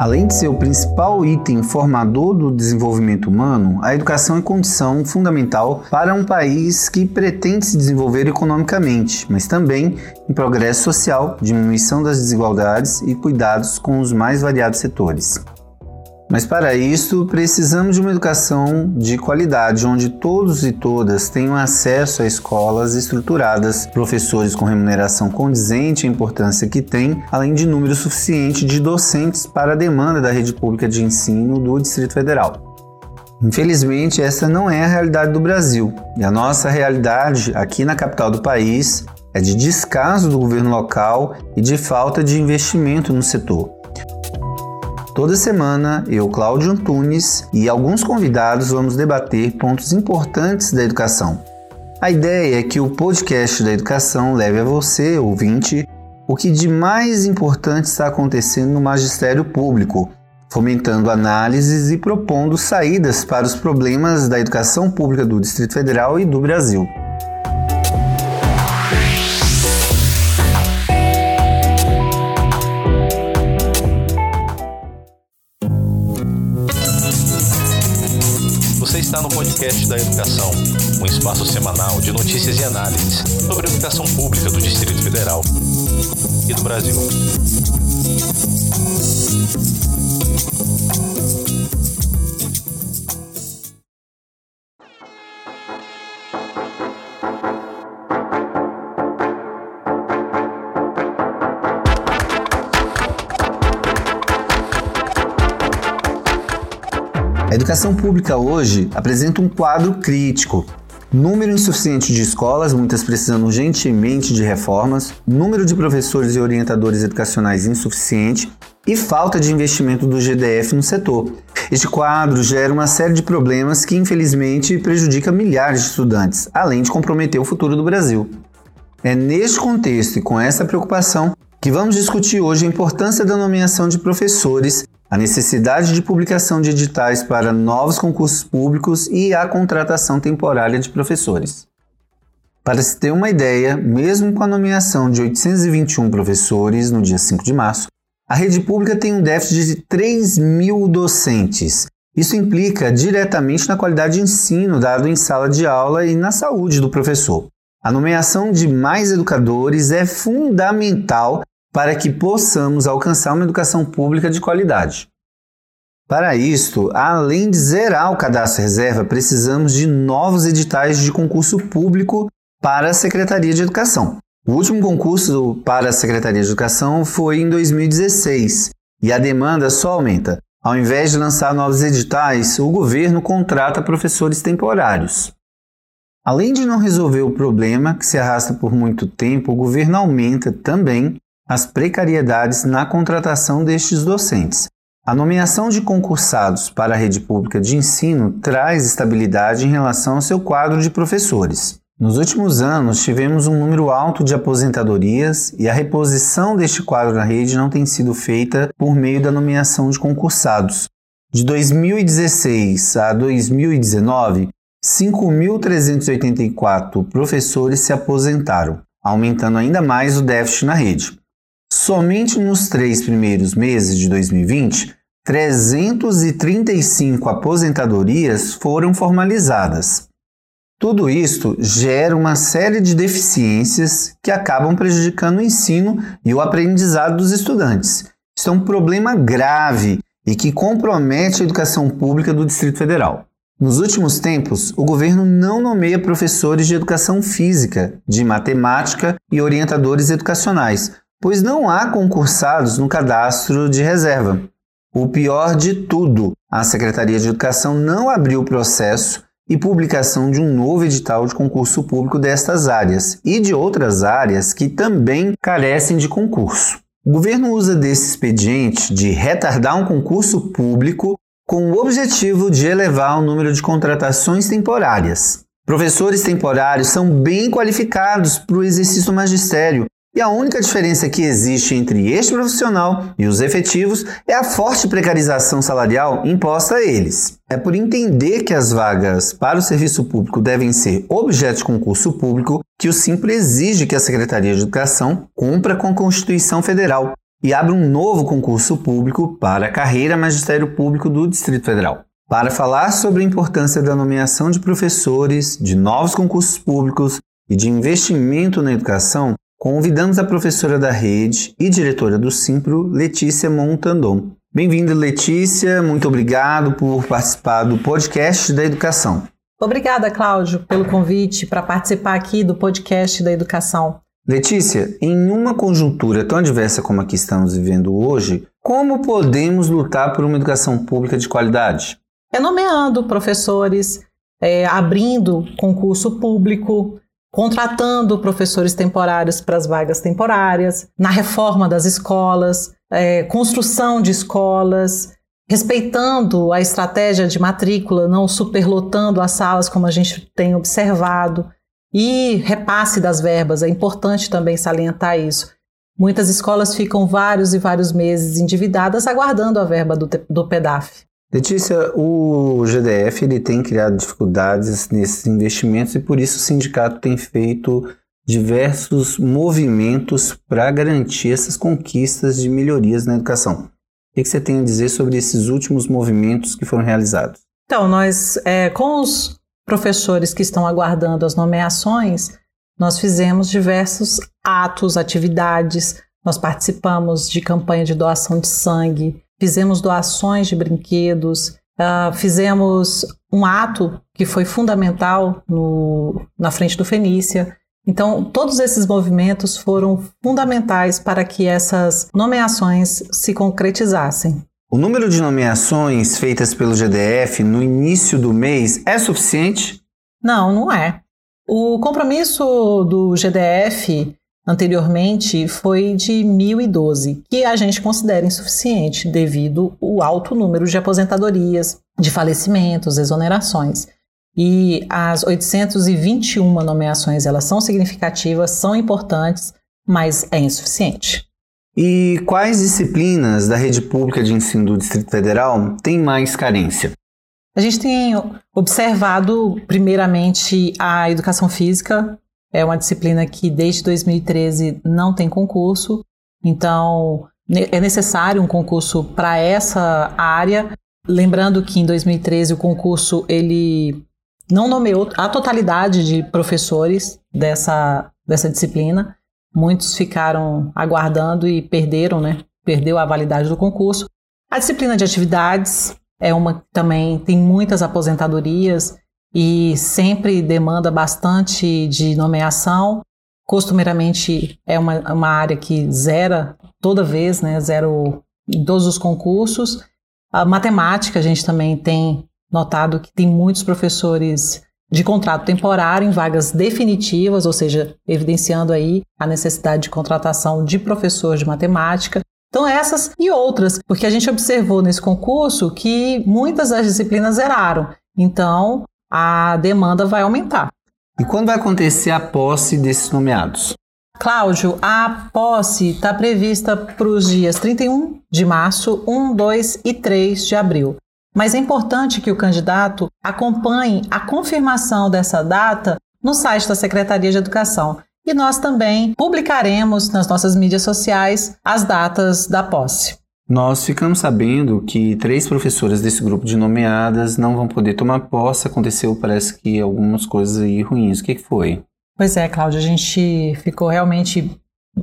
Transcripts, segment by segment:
Além de ser o principal item formador do desenvolvimento humano, a educação é condição fundamental para um país que pretende se desenvolver economicamente, mas também em progresso social, diminuição das desigualdades e cuidados com os mais variados setores. Mas para isso, precisamos de uma educação de qualidade, onde todos e todas tenham acesso a escolas estruturadas, professores com remuneração condizente à importância que tem, além de número suficiente de docentes para a demanda da rede pública de ensino do Distrito Federal. Infelizmente, essa não é a realidade do Brasil, e a nossa realidade aqui na capital do país é de descaso do governo local e de falta de investimento no setor. Toda semana, eu, Cláudio Antunes e alguns convidados vamos debater pontos importantes da educação. A ideia é que o podcast da educação leve a você, ouvinte, o que de mais importante está acontecendo no magistério público, fomentando análises e propondo saídas para os problemas da educação pública do Distrito Federal e do Brasil. Está no podcast da Educação, um espaço semanal de notícias e análises sobre a educação pública do Distrito Federal e do Brasil. A educação pública hoje apresenta um quadro crítico. Número insuficiente de escolas, muitas precisando urgentemente de reformas, número de professores e orientadores educacionais insuficiente e falta de investimento do GDF no setor. Este quadro gera uma série de problemas que, infelizmente, prejudica milhares de estudantes, além de comprometer o futuro do Brasil. É neste contexto e com essa preocupação que vamos discutir hoje a importância da nomeação de professores a necessidade de publicação de editais para novos concursos públicos e a contratação temporária de professores. Para se ter uma ideia, mesmo com a nomeação de 821 professores no dia 5 de março, a rede pública tem um déficit de 3 mil docentes. Isso implica diretamente na qualidade de ensino dado em sala de aula e na saúde do professor. A nomeação de mais educadores é fundamental para que possamos alcançar uma educação pública de qualidade. Para isto, além de zerar o cadastro reserva, precisamos de novos editais de concurso público para a Secretaria de Educação. O último concurso para a Secretaria de Educação foi em 2016 e a demanda só aumenta. Ao invés de lançar novos editais, o governo contrata professores temporários. Além de não resolver o problema, que se arrasta por muito tempo, o governo aumenta também as precariedades na contratação destes docentes. A nomeação de concursados para a rede pública de ensino traz estabilidade em relação ao seu quadro de professores. Nos últimos anos, tivemos um número alto de aposentadorias e a reposição deste quadro na rede não tem sido feita por meio da nomeação de concursados. De 2016 a 2019, 5.384 professores se aposentaram, aumentando ainda mais o déficit na rede. Somente nos três primeiros meses de 2020, 335 aposentadorias foram formalizadas. Tudo isto gera uma série de deficiências que acabam prejudicando o ensino e o aprendizado dos estudantes. Isso é um problema grave e que compromete a educação pública do Distrito Federal. Nos últimos tempos, o governo não nomeia professores de educação física, de matemática e orientadores educacionais, pois não há concursados no cadastro de reserva. O pior de tudo, a Secretaria de Educação não abriu o processo e publicação de um novo edital de concurso público destas áreas e de outras áreas que também carecem de concurso. O governo usa desse expediente de retardar um concurso público com o objetivo de elevar o número de contratações temporárias. Professores temporários são bem qualificados para o exercício do magistério e a única diferença que existe entre este profissional e os efetivos é a forte precarização salarial imposta a eles. É por entender que as vagas para o serviço público devem ser objeto de concurso público que o Simples exige que a Secretaria de Educação cumpra com a Constituição Federal, e abre um novo concurso público para a carreira Magistério Público do Distrito Federal. Para falar sobre a importância da nomeação de professores, de novos concursos públicos e de investimento na educação, convidamos a professora da rede e diretora do Simpro, Letícia Montandon. Bem-vinda, Letícia. Muito obrigado por participar do podcast da educação. Obrigada, Cláudio, pelo convite para participar aqui do podcast da educação. Letícia, em uma conjuntura tão adversa como a que estamos vivendo hoje, como podemos lutar por uma educação pública de qualidade? É nomeando professores, é, abrindo concurso público, contratando professores temporários para as vagas temporárias, na reforma das escolas, é, construção de escolas, respeitando a estratégia de matrícula, não superlotando as salas como a gente tem observado. E repasse das verbas, é importante também salientar isso. Muitas escolas ficam vários e vários meses endividadas aguardando a verba do, do PEDAF. Letícia, o GDF ele tem criado dificuldades nesses investimentos e por isso o sindicato tem feito diversos movimentos para garantir essas conquistas de melhorias na educação. O que você tem a dizer sobre esses últimos movimentos que foram realizados? Então, nós, é, com os professores que estão aguardando as nomeações, nós fizemos diversos atos, atividades, nós participamos de campanha de doação de sangue, fizemos doações de brinquedos, uh, fizemos um ato que foi fundamental no, na frente do Fenícia. Então, todos esses movimentos foram fundamentais para que essas nomeações se concretizassem. O número de nomeações feitas pelo GDF no início do mês é suficiente? Não, não é. O compromisso do GDF anteriormente foi de 1.012, que a gente considera insuficiente devido ao alto número de aposentadorias, de falecimentos, exonerações. E as 821 nomeações, elas são significativas, são importantes, mas é insuficiente. E quais disciplinas da rede pública de ensino do Distrito Federal têm mais carência? A gente tem observado, primeiramente, a educação física. É uma disciplina que desde 2013 não tem concurso, então é necessário um concurso para essa área. Lembrando que em 2013 o concurso ele não nomeou a totalidade de professores dessa, dessa disciplina. Muitos ficaram aguardando e perderam, né? Perdeu a validade do concurso. A disciplina de atividades é uma que também tem muitas aposentadorias e sempre demanda bastante de nomeação. Costumeiramente é uma, uma área que zera toda vez, né? Zero em todos os concursos. A matemática a gente também tem notado que tem muitos professores de contrato temporário em vagas definitivas, ou seja, evidenciando aí a necessidade de contratação de professor de matemática. Então, essas e outras, porque a gente observou nesse concurso que muitas das disciplinas zeraram. Então, a demanda vai aumentar. E quando vai acontecer a posse desses nomeados? Cláudio, a posse está prevista para os dias 31 de março, 1, 2 e 3 de abril. Mas é importante que o candidato acompanhe a confirmação dessa data no site da Secretaria de Educação. E nós também publicaremos nas nossas mídias sociais as datas da posse. Nós ficamos sabendo que três professoras desse grupo de nomeadas não vão poder tomar posse. Aconteceu, parece que, algumas coisas aí ruins. O que foi? Pois é, Cláudia, a gente ficou realmente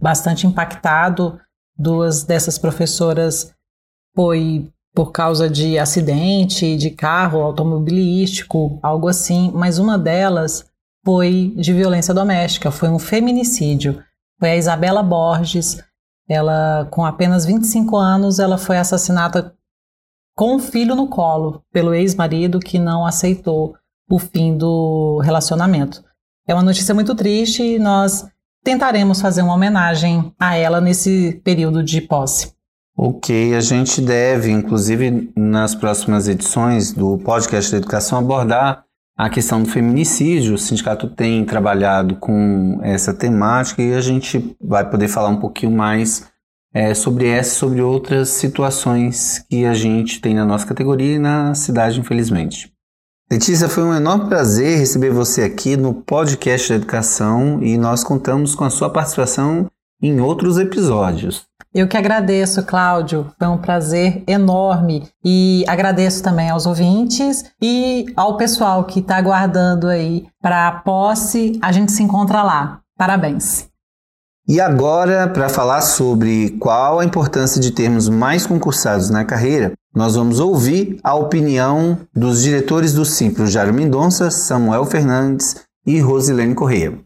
bastante impactado. Duas dessas professoras foi por causa de acidente de carro automobilístico, algo assim, mas uma delas foi de violência doméstica, foi um feminicídio. Foi a Isabela Borges, ela com apenas 25 anos, ela foi assassinada com um filho no colo pelo ex-marido que não aceitou o fim do relacionamento. É uma notícia muito triste e nós tentaremos fazer uma homenagem a ela nesse período de posse. Ok, a gente deve, inclusive nas próximas edições do podcast da educação, abordar a questão do feminicídio. O sindicato tem trabalhado com essa temática e a gente vai poder falar um pouquinho mais é, sobre essa e sobre outras situações que a gente tem na nossa categoria e na cidade, infelizmente. Letícia, foi um enorme prazer receber você aqui no podcast da educação e nós contamos com a sua participação em outros episódios. Eu que agradeço, Cláudio. Foi um prazer enorme. E agradeço também aos ouvintes e ao pessoal que está aguardando aí para a posse. A gente se encontra lá. Parabéns. E agora, para falar sobre qual a importância de termos mais concursados na carreira, nós vamos ouvir a opinião dos diretores do Simples Jário Mendonça, Samuel Fernandes e Rosilene Correia.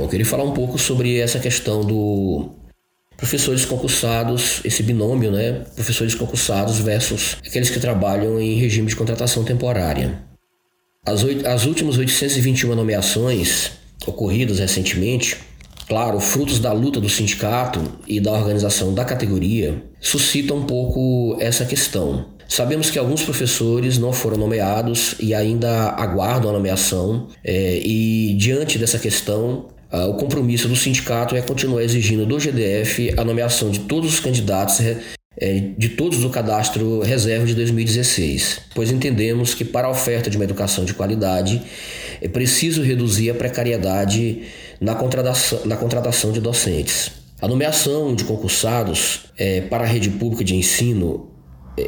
Bom, eu queria falar um pouco sobre essa questão do professores concursados, esse binômio, né? Professores concursados versus aqueles que trabalham em regime de contratação temporária. As, oito, as últimas 821 nomeações ocorridas recentemente, claro, frutos da luta do sindicato e da organização da categoria, suscitam um pouco essa questão. Sabemos que alguns professores não foram nomeados e ainda aguardam a nomeação, é, e diante dessa questão, Uh, o compromisso do sindicato é continuar exigindo do GDF a nomeação de todos os candidatos é, de todos do cadastro reserva de 2016, pois entendemos que para a oferta de uma educação de qualidade é preciso reduzir a precariedade na contratação, na contratação de docentes. A nomeação de concursados é, para a rede pública de ensino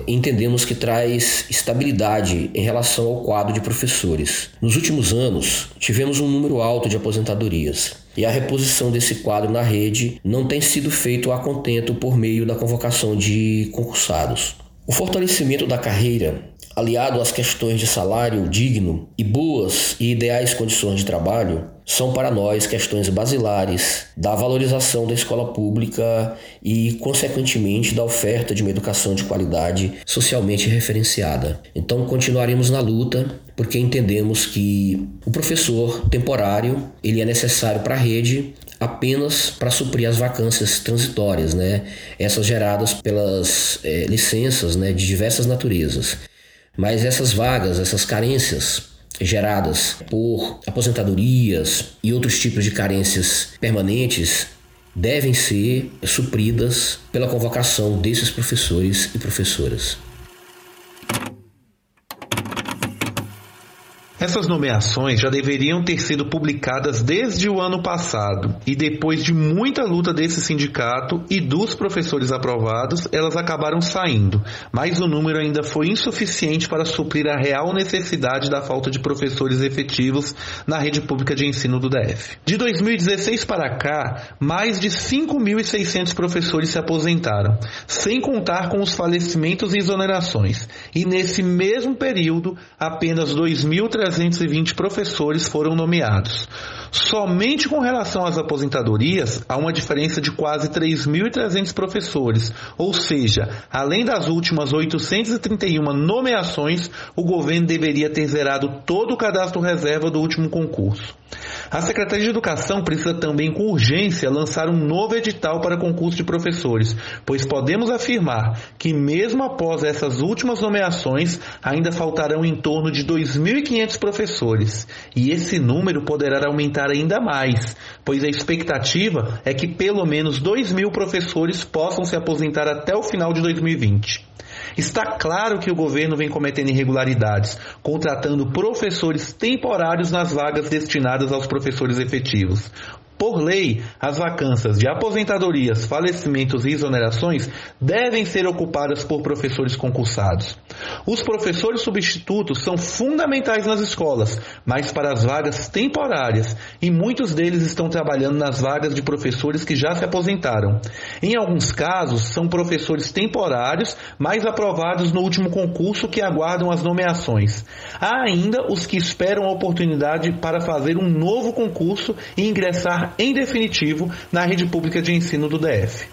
entendemos que traz estabilidade em relação ao quadro de professores. Nos últimos anos, tivemos um número alto de aposentadorias e a reposição desse quadro na rede não tem sido feito a contento por meio da convocação de concursados. O fortalecimento da carreira aliado às questões de salário digno e boas e ideais condições de trabalho, são para nós questões basilares da valorização da escola pública e, consequentemente, da oferta de uma educação de qualidade socialmente referenciada. Então, continuaremos na luta porque entendemos que o professor temporário ele é necessário para a rede apenas para suprir as vacâncias transitórias, né? Essas geradas pelas é, licenças, né, de diversas naturezas. Mas essas vagas, essas carências geradas por aposentadorias e outros tipos de carências permanentes devem ser supridas pela convocação desses professores e professoras. Essas nomeações já deveriam ter sido publicadas desde o ano passado. E depois de muita luta desse sindicato e dos professores aprovados, elas acabaram saindo, mas o número ainda foi insuficiente para suprir a real necessidade da falta de professores efetivos na rede pública de ensino do DF. De 2016 para cá, mais de 5.600 professores se aposentaram, sem contar com os falecimentos e exonerações, e nesse mesmo período, apenas 2.300 320 professores foram nomeados. Somente com relação às aposentadorias, há uma diferença de quase 3.300 professores, ou seja, além das últimas 831 nomeações, o governo deveria ter zerado todo o cadastro reserva do último concurso. A Secretaria de Educação precisa também, com urgência, lançar um novo edital para concurso de professores, pois podemos afirmar que, mesmo após essas últimas nomeações, ainda faltarão em torno de 2.500 professores. E esse número poderá aumentar ainda mais, pois a expectativa é que pelo menos 2 mil professores possam se aposentar até o final de 2020. Está claro que o governo vem cometendo irregularidades, contratando professores temporários nas vagas destinadas aos professores efetivos. Por lei, as vacâncias de aposentadorias, falecimentos e exonerações devem ser ocupadas por professores concursados. Os professores substitutos são fundamentais nas escolas, mas para as vagas temporárias, e muitos deles estão trabalhando nas vagas de professores que já se aposentaram. Em alguns casos, são professores temporários, mas aprovados no último concurso que aguardam as nomeações. Há ainda os que esperam a oportunidade para fazer um novo concurso e ingressar em definitivo na rede pública de ensino do DF.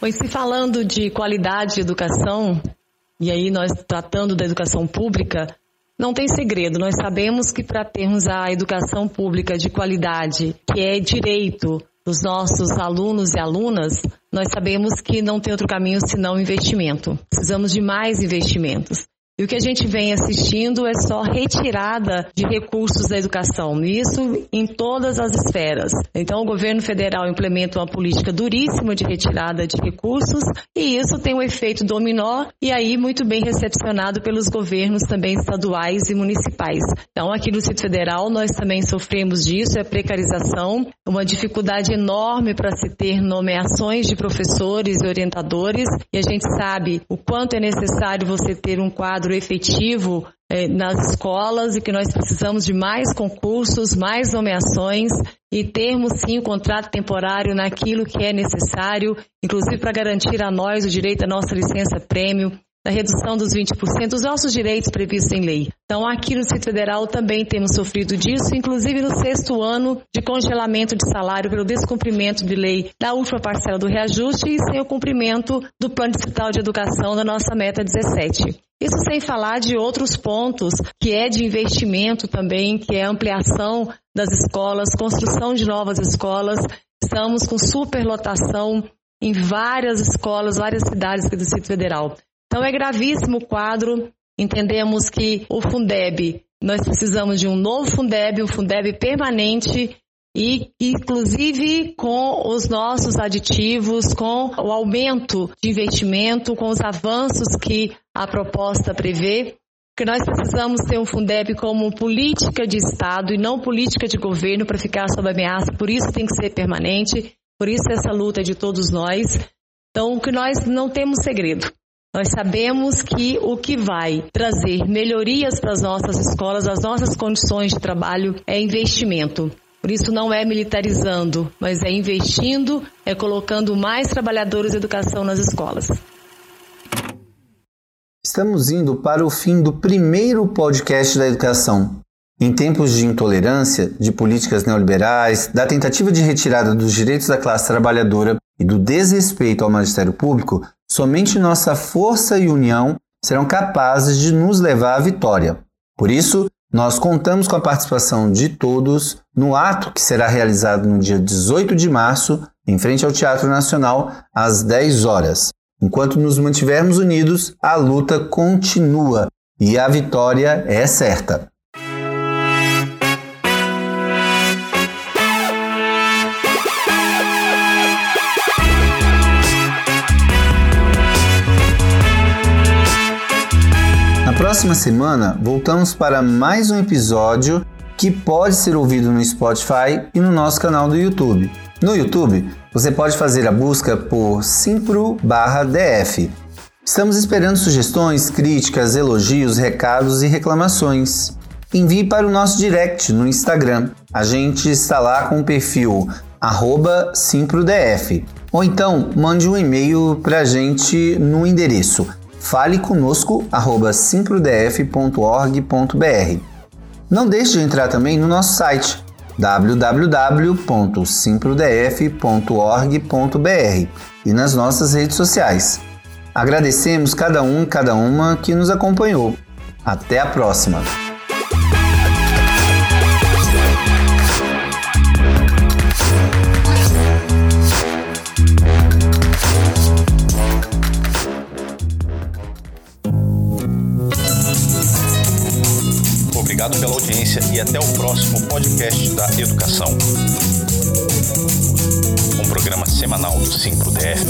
Pois se falando de qualidade de educação, e aí nós tratando da educação pública, não tem segredo, nós sabemos que para termos a educação pública de qualidade, que é direito dos nossos alunos e alunas, nós sabemos que não tem outro caminho senão investimento. Precisamos de mais investimentos. E o que a gente vem assistindo é só retirada de recursos da educação, isso em todas as esferas. Então, o governo federal implementa uma política duríssima de retirada de recursos e isso tem um efeito dominó e aí muito bem recepcionado pelos governos também estaduais e municipais. Então, aqui no Distrito Federal, nós também sofremos disso, é precarização, uma dificuldade enorme para se ter nomeações de professores e orientadores e a gente sabe o quanto é necessário você ter um quadro quadro efetivo eh, nas escolas e que nós precisamos de mais concursos, mais nomeações e termos sim o contrato temporário naquilo que é necessário, inclusive para garantir a nós o direito à nossa licença prêmio, da redução dos 20% dos nossos direitos previstos em lei. Então, aqui no Distrito Federal também temos sofrido disso, inclusive no sexto ano de congelamento de salário pelo descumprimento de lei da última parcela do reajuste e sem o cumprimento do Plano Distrital de Educação da nossa meta 17. Isso sem falar de outros pontos, que é de investimento também, que é ampliação das escolas, construção de novas escolas. Estamos com superlotação em várias escolas, várias cidades do Distrito Federal. Então é gravíssimo o quadro. Entendemos que o Fundeb, nós precisamos de um novo Fundeb, um Fundeb permanente e inclusive com os nossos aditivos, com o aumento de investimento, com os avanços que a proposta prevê, que nós precisamos ter um Fundeb como política de Estado e não política de governo para ficar sob ameaça, por isso tem que ser permanente, por isso essa luta é de todos nós. Então, que nós não temos segredo. Nós sabemos que o que vai trazer melhorias para as nossas escolas, as nossas condições de trabalho, é investimento. Por isso não é militarizando, mas é investindo, é colocando mais trabalhadores de educação nas escolas. Estamos indo para o fim do primeiro podcast da educação. Em tempos de intolerância, de políticas neoliberais, da tentativa de retirada dos direitos da classe trabalhadora e do desrespeito ao magistério público, somente nossa força e união serão capazes de nos levar à vitória. Por isso, nós contamos com a participação de todos no ato que será realizado no dia 18 de março, em frente ao Teatro Nacional, às 10 horas. Enquanto nos mantivermos unidos, a luta continua e a vitória é certa. Próxima semana voltamos para mais um episódio que pode ser ouvido no Spotify e no nosso canal do YouTube. No YouTube, você pode fazer a busca por Simpro/DF. Estamos esperando sugestões, críticas, elogios, recados e reclamações. Envie para o nosso direct no Instagram. A gente está lá com o perfil SimproDF. Ou então mande um e-mail para a gente no endereço fale conosco simprodf.org.br. Não deixe de entrar também no nosso site www.simprodf.org.br e nas nossas redes sociais. Agradecemos cada um cada uma que nos acompanhou. Até a próxima! Obrigado pela audiência e até o próximo podcast da Educação. Um programa semanal do Simpro DF.